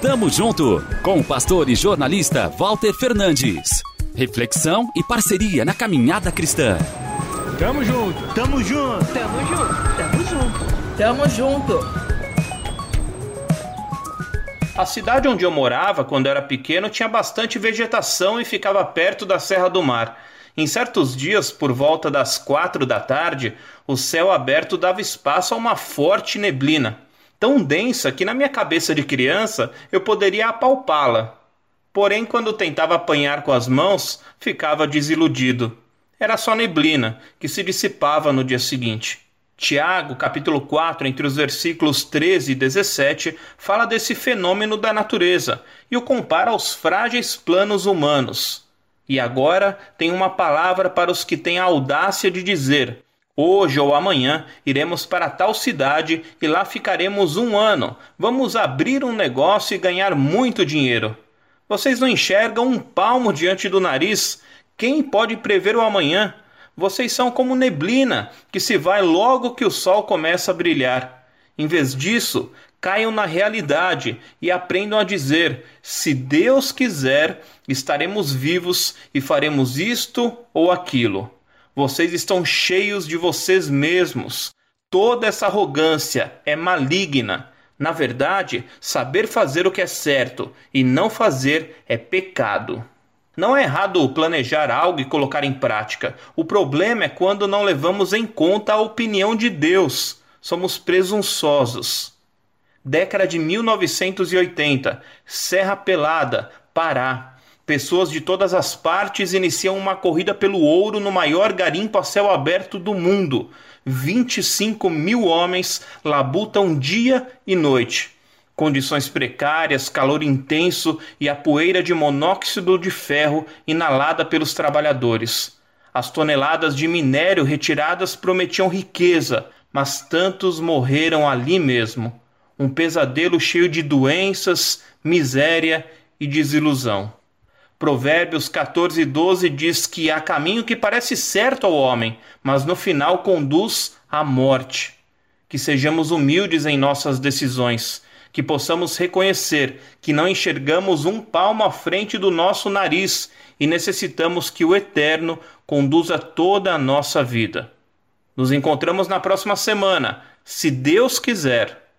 Tamo junto com o pastor e jornalista Walter Fernandes. Reflexão e parceria na caminhada cristã. Tamo junto, tamo junto, tamo junto, tamo junto, tamo junto. A cidade onde eu morava quando era pequeno tinha bastante vegetação e ficava perto da Serra do Mar. Em certos dias, por volta das quatro da tarde, o céu aberto dava espaço a uma forte neblina tão densa que na minha cabeça de criança eu poderia apalpá-la. Porém, quando tentava apanhar com as mãos, ficava desiludido. Era só neblina, que se dissipava no dia seguinte. Tiago, capítulo 4, entre os versículos 13 e 17, fala desse fenômeno da natureza e o compara aos frágeis planos humanos. E agora tem uma palavra para os que têm a audácia de dizer: Hoje ou amanhã iremos para tal cidade e lá ficaremos um ano. Vamos abrir um negócio e ganhar muito dinheiro. Vocês não enxergam um palmo diante do nariz? Quem pode prever o amanhã? Vocês são como neblina, que se vai logo que o sol começa a brilhar. Em vez disso, caiam na realidade e aprendam a dizer: se Deus quiser, estaremos vivos e faremos isto ou aquilo. Vocês estão cheios de vocês mesmos. Toda essa arrogância é maligna. Na verdade, saber fazer o que é certo e não fazer é pecado. Não é errado planejar algo e colocar em prática. O problema é quando não levamos em conta a opinião de Deus. Somos presunçosos. Década de 1980, Serra Pelada, Pará. Pessoas de todas as partes iniciam uma corrida pelo ouro no maior garimpo a céu aberto do mundo. 25 mil homens labutam dia e noite. Condições precárias, calor intenso e a poeira de monóxido de ferro inalada pelos trabalhadores. As toneladas de minério retiradas prometiam riqueza, mas tantos morreram ali mesmo. Um pesadelo cheio de doenças, miséria e desilusão. Provérbios 14, 12 diz que há caminho que parece certo ao homem, mas no final conduz à morte. Que sejamos humildes em nossas decisões, que possamos reconhecer que não enxergamos um palmo à frente do nosso nariz e necessitamos que o Eterno conduza toda a nossa vida. Nos encontramos na próxima semana, se Deus quiser.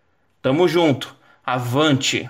Tamo junto. Avante!